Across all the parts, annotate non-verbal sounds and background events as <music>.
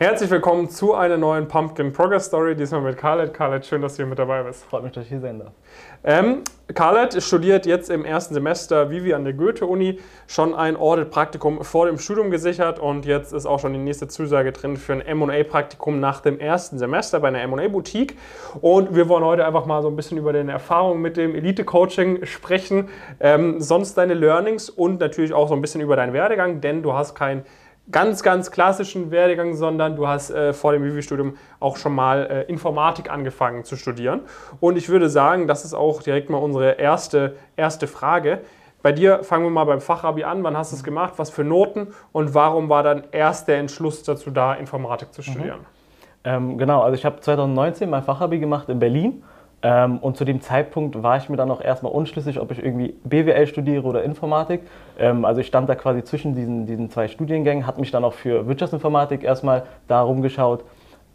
Herzlich willkommen zu einer neuen Pumpkin Progress Story, diesmal mit Khaled. Khaled, schön, dass du hier mit dabei bist. Freut mich, dass ich hier sein darf. Ähm, Khaled studiert jetzt im ersten Semester Vivi an der Goethe-Uni, schon ein Audit-Praktikum vor dem Studium gesichert und jetzt ist auch schon die nächste Zusage drin für ein M&A-Praktikum nach dem ersten Semester bei einer M&A-Boutique. Und wir wollen heute einfach mal so ein bisschen über deine Erfahrungen mit dem Elite-Coaching sprechen, ähm, sonst deine Learnings und natürlich auch so ein bisschen über deinen Werdegang, denn du hast kein ganz, ganz klassischen Werdegang, sondern du hast äh, vor dem Vivi-Studium auch schon mal äh, Informatik angefangen zu studieren. Und ich würde sagen, das ist auch direkt mal unsere erste, erste Frage. Bei dir fangen wir mal beim Fachabi an. Wann hast du es gemacht? Was für Noten? Und warum war dann erst der Entschluss dazu da, Informatik zu studieren? Mhm. Ähm, genau, also ich habe 2019 mein Fachabi gemacht in Berlin ähm, und zu dem Zeitpunkt war ich mir dann auch erstmal unschlüssig, ob ich irgendwie BWL studiere oder Informatik. Ähm, also ich stand da quasi zwischen diesen, diesen zwei Studiengängen, habe mich dann auch für Wirtschaftsinformatik erstmal da rumgeschaut.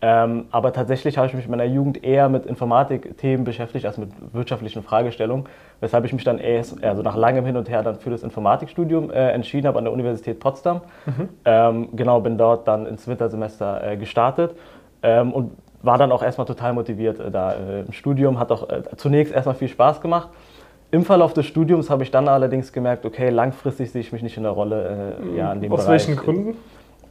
Ähm, aber tatsächlich habe ich mich in meiner Jugend eher mit Informatikthemen beschäftigt als mit wirtschaftlichen Fragestellungen, weshalb ich mich dann erst also nach langem Hin und Her dann für das Informatikstudium äh, entschieden habe an der Universität Potsdam. Mhm. Ähm, genau, bin dort dann ins Wintersemester äh, gestartet ähm, und war dann auch erstmal total motiviert äh, da äh, im Studium, hat auch äh, zunächst erstmal viel Spaß gemacht. Im Verlauf des Studiums habe ich dann allerdings gemerkt, okay, langfristig sehe ich mich nicht in der Rolle äh, ja, in dem Aus Bereich. welchen Gründen?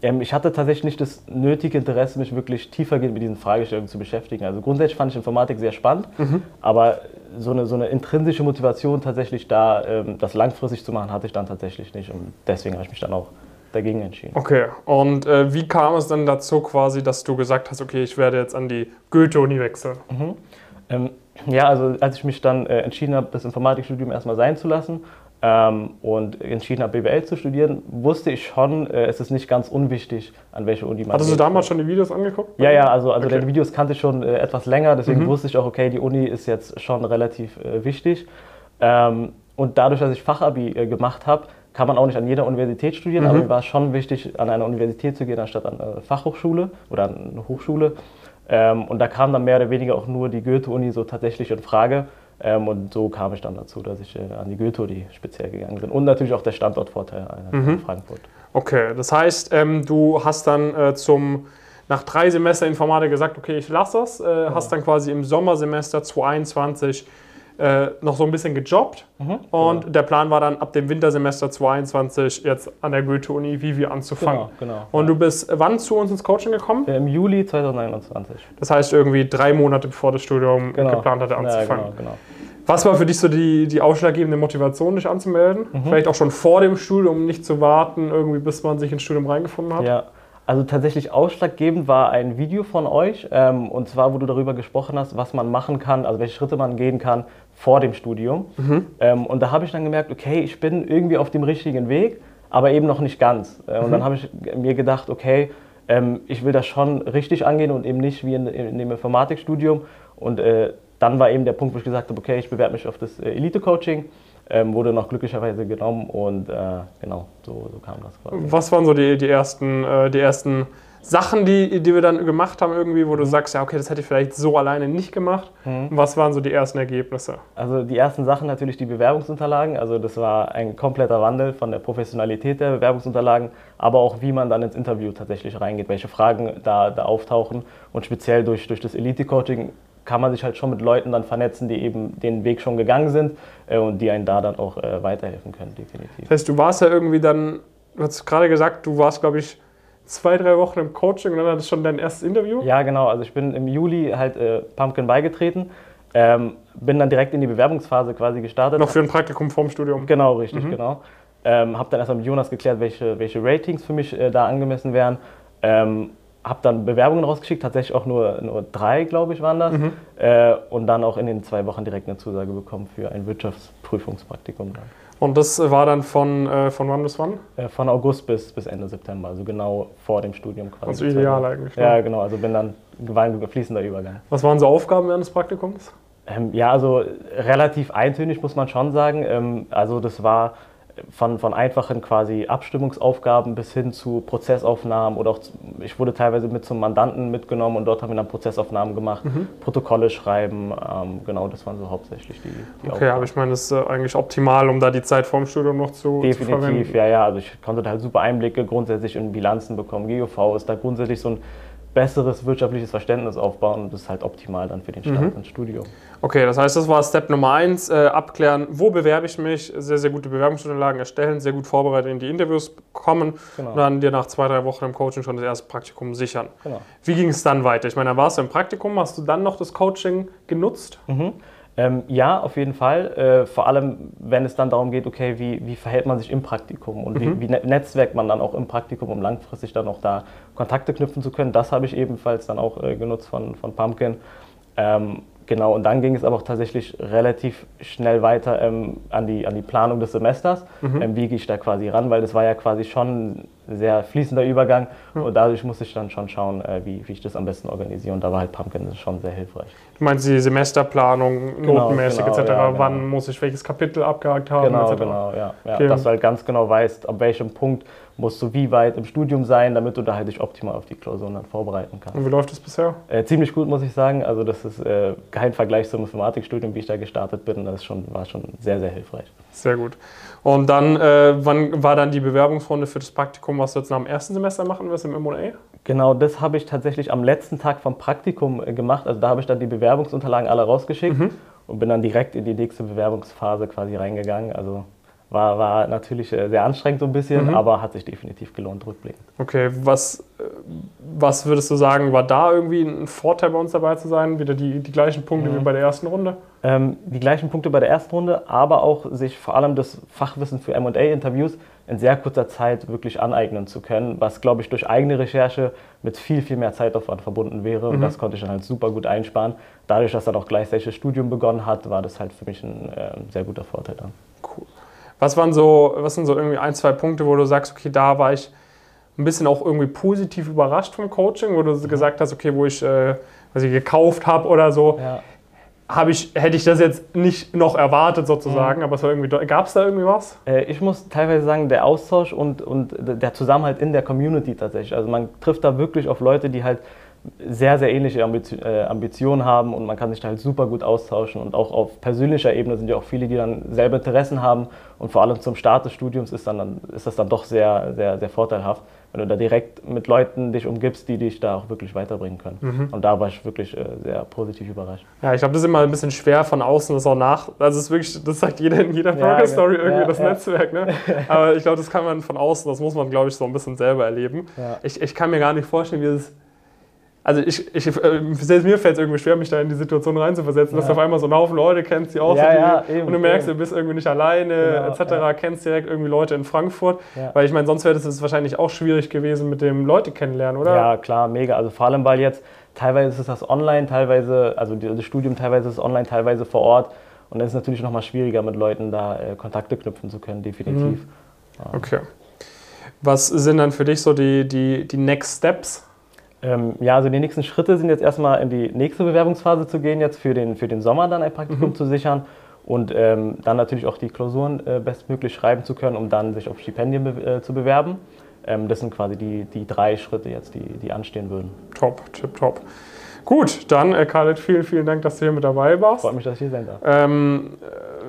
Ähm, ich hatte tatsächlich nicht das nötige Interesse, mich wirklich tiefergehend mit diesen Fragestellungen zu beschäftigen. Also grundsätzlich fand ich Informatik sehr spannend, mhm. aber so eine, so eine intrinsische Motivation tatsächlich da, ähm, das langfristig zu machen, hatte ich dann tatsächlich nicht. Und deswegen habe ich mich dann auch dagegen entschieden. Okay, und äh, wie kam es dann dazu quasi, dass du gesagt hast, okay, ich werde jetzt an die Goethe-Uni wechseln? Mhm. Ähm, ja, also als ich mich dann äh, entschieden habe, das Informatikstudium erstmal sein zu lassen ähm, und entschieden habe, BWL zu studieren, wusste ich schon, äh, es ist nicht ganz unwichtig, an welche Uni man Hattest geht. du damals schon die Videos angeguckt? Ja, ja, also, also okay. die Videos kannte ich schon äh, etwas länger, deswegen mhm. wusste ich auch, okay, die Uni ist jetzt schon relativ äh, wichtig. Ähm, und dadurch, dass ich Fachabi äh, gemacht habe, kann man auch nicht an jeder Universität studieren, mhm. aber mir war es schon wichtig, an eine Universität zu gehen, anstatt an eine Fachhochschule oder an eine Hochschule. Ähm, und da kam dann mehr oder weniger auch nur die Goethe-Uni so tatsächlich in Frage. Ähm, und so kam ich dann dazu, dass ich äh, an die Goethe-Uni speziell gegangen bin. Und natürlich auch der Standortvorteil äh, mhm. in Frankfurt. Okay, das heißt, ähm, du hast dann äh, zum nach drei Semester Informatik gesagt, okay, ich lasse das, äh, ja. hast dann quasi im Sommersemester 2021 äh, noch so ein bisschen gejobbt. Mhm, und genau. der Plan war dann ab dem Wintersemester 2022 jetzt an der Goethe-Uni Vivi anzufangen. Genau, genau. Und du bist wann zu uns ins Coaching gekommen? Im Juli 2021. Das heißt irgendwie drei Monate bevor das Studium genau. geplant hatte anzufangen. Ja, genau, genau. Was war für dich so die, die ausschlaggebende Motivation, dich anzumelden? Mhm. Vielleicht auch schon vor dem Studium, um nicht zu warten, irgendwie bis man sich ins Studium reingefunden hat? Ja, also tatsächlich ausschlaggebend war ein Video von euch, ähm, und zwar, wo du darüber gesprochen hast, was man machen kann, also welche Schritte man gehen kann vor dem Studium. Mhm. Ähm, und da habe ich dann gemerkt, okay, ich bin irgendwie auf dem richtigen Weg, aber eben noch nicht ganz. Äh, und mhm. dann habe ich mir gedacht, okay, ähm, ich will das schon richtig angehen und eben nicht wie in, in dem Informatikstudium. Und äh, dann war eben der Punkt, wo ich gesagt habe, okay, ich bewerbe mich auf das äh, Elite-Coaching ähm, wurde noch glücklicherweise genommen und äh, genau, so, so, kam das quasi. Was waren so die, die, ersten, äh, die ersten Sachen, die, die wir dann gemacht haben, irgendwie, wo du mhm. sagst, ja, okay, das hätte ich vielleicht so alleine nicht gemacht? Mhm. Was waren so die ersten Ergebnisse? Also die ersten Sachen natürlich die Bewerbungsunterlagen. Also das war ein kompletter Wandel von der Professionalität der Bewerbungsunterlagen, aber auch wie man dann ins Interview tatsächlich reingeht, welche Fragen da, da auftauchen. Und speziell durch, durch das Elite-Coaching kann man sich halt schon mit Leuten dann vernetzen, die eben den Weg schon gegangen sind äh, und die einen da dann auch äh, weiterhelfen können, definitiv. Das heißt, du warst ja irgendwie dann, du hast gerade gesagt, du warst, glaube ich, zwei, drei Wochen im Coaching und dann hattest du schon dein erstes Interview? Ja, genau. Also ich bin im Juli halt äh, Pumpkin beigetreten. Ähm, bin dann direkt in die Bewerbungsphase quasi gestartet. Noch für ein Praktikum vorm Studium? Genau, richtig, mhm. genau. Ähm, habe dann erstmal mit Jonas geklärt, welche, welche Ratings für mich äh, da angemessen wären. Ähm, habe dann Bewerbungen rausgeschickt, tatsächlich auch nur, nur drei, glaube ich, waren das. Mhm. Äh, und dann auch in den zwei Wochen direkt eine Zusage bekommen für ein Wirtschaftsprüfungspraktikum. Und das war dann von, äh, von wann bis wann? Äh, von August bis, bis Ende September, also genau vor dem Studium quasi. Also ideal eigentlich. Ne? Ja, genau, also bin dann ein fließender Übergang. Was waren so Aufgaben während des Praktikums? Ähm, ja, also relativ eintönig muss man schon sagen. Ähm, also das war von, von einfachen quasi Abstimmungsaufgaben bis hin zu Prozessaufnahmen oder auch ich wurde teilweise mit zum Mandanten mitgenommen und dort haben wir dann Prozessaufnahmen gemacht, mhm. Protokolle schreiben, ähm, genau, das waren so hauptsächlich die, die Okay, aber ich meine, das ist äh, eigentlich optimal, um da die Zeit vorm Studium noch zu Definitiv, zu ja, ja, also ich konnte da halt super Einblicke grundsätzlich in Bilanzen bekommen. GOV ist da grundsätzlich so ein besseres wirtschaftliches Verständnis aufbauen und das ist halt optimal dann für den Start mhm. ins Studium. Okay, das heißt, das war Step Nummer eins, äh, abklären, wo bewerbe ich mich, sehr, sehr gute Bewerbungsunterlagen erstellen, sehr gut vorbereitet in die Interviews kommen genau. und dann dir nach zwei, drei Wochen im Coaching schon das erste Praktikum sichern. Genau. Wie ging es dann weiter? Ich meine, da warst du im Praktikum, hast du dann noch das Coaching genutzt? Mhm. Ähm, ja, auf jeden Fall. Äh, vor allem, wenn es dann darum geht, okay, wie, wie verhält man sich im Praktikum und mhm. wie, wie ne-, netzwerkt man dann auch im Praktikum, um langfristig dann auch da Kontakte knüpfen zu können. Das habe ich ebenfalls dann auch äh, genutzt von, von Pumpkin. Ähm, Genau, und dann ging es aber auch tatsächlich relativ schnell weiter ähm, an, die, an die Planung des Semesters. Mhm. Ähm, wie gehe ich da quasi ran, weil das war ja quasi schon sehr fließender Übergang mhm. und dadurch musste ich dann schon schauen, äh, wie, wie ich das am besten organisiere und da war halt Pumpkin schon sehr hilfreich. Du meinst die Semesterplanung, genau, notenmäßig genau, etc., ja, genau. wann muss ich welches Kapitel abgehakt haben Genau, etc. genau, ja. ja okay. Dass du halt ganz genau weißt, ab welchem Punkt musst du wie weit im Studium sein, damit du da halt dich optimal auf die Klausuren dann vorbereiten kannst. Und wie läuft das bisher? Äh, ziemlich gut, muss ich sagen. Also das ist äh, kein Vergleich zum Informatikstudium, wie ich da gestartet bin. Das schon, war schon sehr, sehr hilfreich. Sehr gut. Und dann, äh, wann war dann die Bewerbungsrunde für das Praktikum, was du jetzt nach dem ersten Semester machen wirst im M&A? Genau, das habe ich tatsächlich am letzten Tag vom Praktikum äh, gemacht. Also da habe ich dann die Bewerbungsunterlagen alle rausgeschickt mhm. und bin dann direkt in die nächste Bewerbungsphase quasi reingegangen. Also war, war natürlich äh, sehr anstrengend so ein bisschen, mhm. aber hat sich definitiv gelohnt, rückblickend. Okay, was, äh, was würdest du sagen, war da irgendwie ein Vorteil bei uns dabei zu sein? Wieder die, die gleichen Punkte mhm. wie bei der ersten Runde? Ähm, die gleichen Punkte bei der ersten Runde, aber auch sich vor allem das Fachwissen für MA-Interviews in sehr kurzer Zeit wirklich aneignen zu können, was, glaube ich, durch eigene Recherche mit viel, viel mehr Zeitaufwand verbunden wäre. Mhm. Und das konnte ich dann halt super gut einsparen. Dadurch, dass dann auch gleichzeitig das Studium begonnen hat, war das halt für mich ein äh, sehr guter Vorteil dann. Cool. Was waren so, was sind so irgendwie ein, zwei Punkte, wo du sagst, okay, da war ich ein bisschen auch irgendwie positiv überrascht vom Coaching, wo du mhm. gesagt hast, okay, wo ich, äh, was ich gekauft habe oder so, ja. Hab ich, hätte ich das jetzt nicht noch erwartet sozusagen, mhm. aber es war irgendwie, gab es da irgendwie was? Äh, ich muss teilweise sagen, der Austausch und, und der Zusammenhalt in der Community tatsächlich. Also man trifft da wirklich auf Leute, die halt sehr, sehr ähnliche äh, Ambitionen haben und man kann sich da halt super gut austauschen. Und auch auf persönlicher Ebene sind ja auch viele, die dann selbe Interessen haben. Und vor allem zum Start des Studiums ist, dann, ist das dann doch sehr, sehr, sehr vorteilhaft, wenn du da direkt mit Leuten dich umgibst, die dich da auch wirklich weiterbringen können. Mhm. Und da war ich wirklich äh, sehr positiv überrascht. Ja, ich glaube, das ist immer ein bisschen schwer von außen, das auch nach. Also, es ist wirklich, das sagt jeder in jeder Progress-Story ja, irgendwie ja, das. Netzwerk. Ne? <laughs> Aber ich glaube, das kann man von außen, das muss man, glaube ich, so ein bisschen selber erleben. Ich, ich kann mir gar nicht vorstellen, wie es also ich, ich, äh, selbst mir fällt es irgendwie schwer, mich da in die Situation reinzuversetzen, ja. dass du auf einmal so einen Haufen Leute kennst, die auch ja, so ja, eben, und du merkst, eben. du bist irgendwie nicht alleine, genau, etc., kennst direkt irgendwie Leute in Frankfurt, weil ich meine, sonst wäre es wahrscheinlich auch schwierig gewesen mit dem Leute kennenlernen, oder? Ja, klar, mega. Also vor allem, weil jetzt teilweise ist das online, teilweise, also das Studium teilweise ist online, teilweise vor Ort und dann ist es natürlich nochmal schwieriger, mit Leuten da äh, Kontakte knüpfen zu können, definitiv. Mhm. Okay. Was sind dann für dich so die, die, die Next Steps? Ähm, ja, also die nächsten Schritte sind jetzt erstmal in die nächste Bewerbungsphase zu gehen, jetzt für den, für den Sommer dann ein Praktikum mhm. zu sichern und ähm, dann natürlich auch die Klausuren äh, bestmöglich schreiben zu können, um dann sich auf Stipendien be äh, zu bewerben. Ähm, das sind quasi die, die drei Schritte jetzt, die, die anstehen würden. Top, tip, top. Gut, dann äh, Khaled, vielen, vielen Dank, dass du hier mit dabei warst. Freut mich, dass ich hier sein darf. Ähm, äh,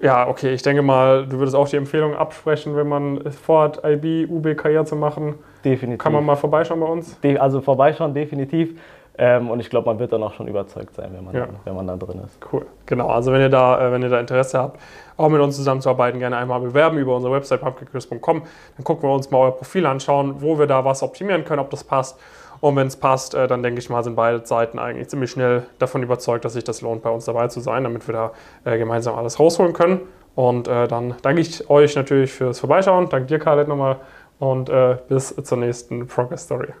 ja, okay, ich denke mal, du würdest auch die Empfehlung absprechen, wenn man vorhat, IB, UB, Karriere zu machen Definitiv. Kann man mal vorbeischauen bei uns? De also vorbeischauen, definitiv. Ähm, und ich glaube, man wird dann auch schon überzeugt sein, wenn man, ja. dann, wenn man dann drin ist. Cool. Genau, also wenn ihr, da, äh, wenn ihr da Interesse habt, auch mit uns zusammenzuarbeiten, gerne einmal bewerben über unsere Website pumpkincrisp.com. Dann gucken wir uns mal euer Profil anschauen, wo wir da was optimieren können, ob das passt. Und wenn es passt, äh, dann denke ich mal, sind beide Seiten eigentlich ziemlich schnell davon überzeugt, dass sich das lohnt, bei uns dabei zu sein, damit wir da äh, gemeinsam alles rausholen können. Und äh, dann danke ich euch natürlich fürs Vorbeischauen. Danke dir, Khaled, nochmal und äh, bis zur nächsten Progress Story.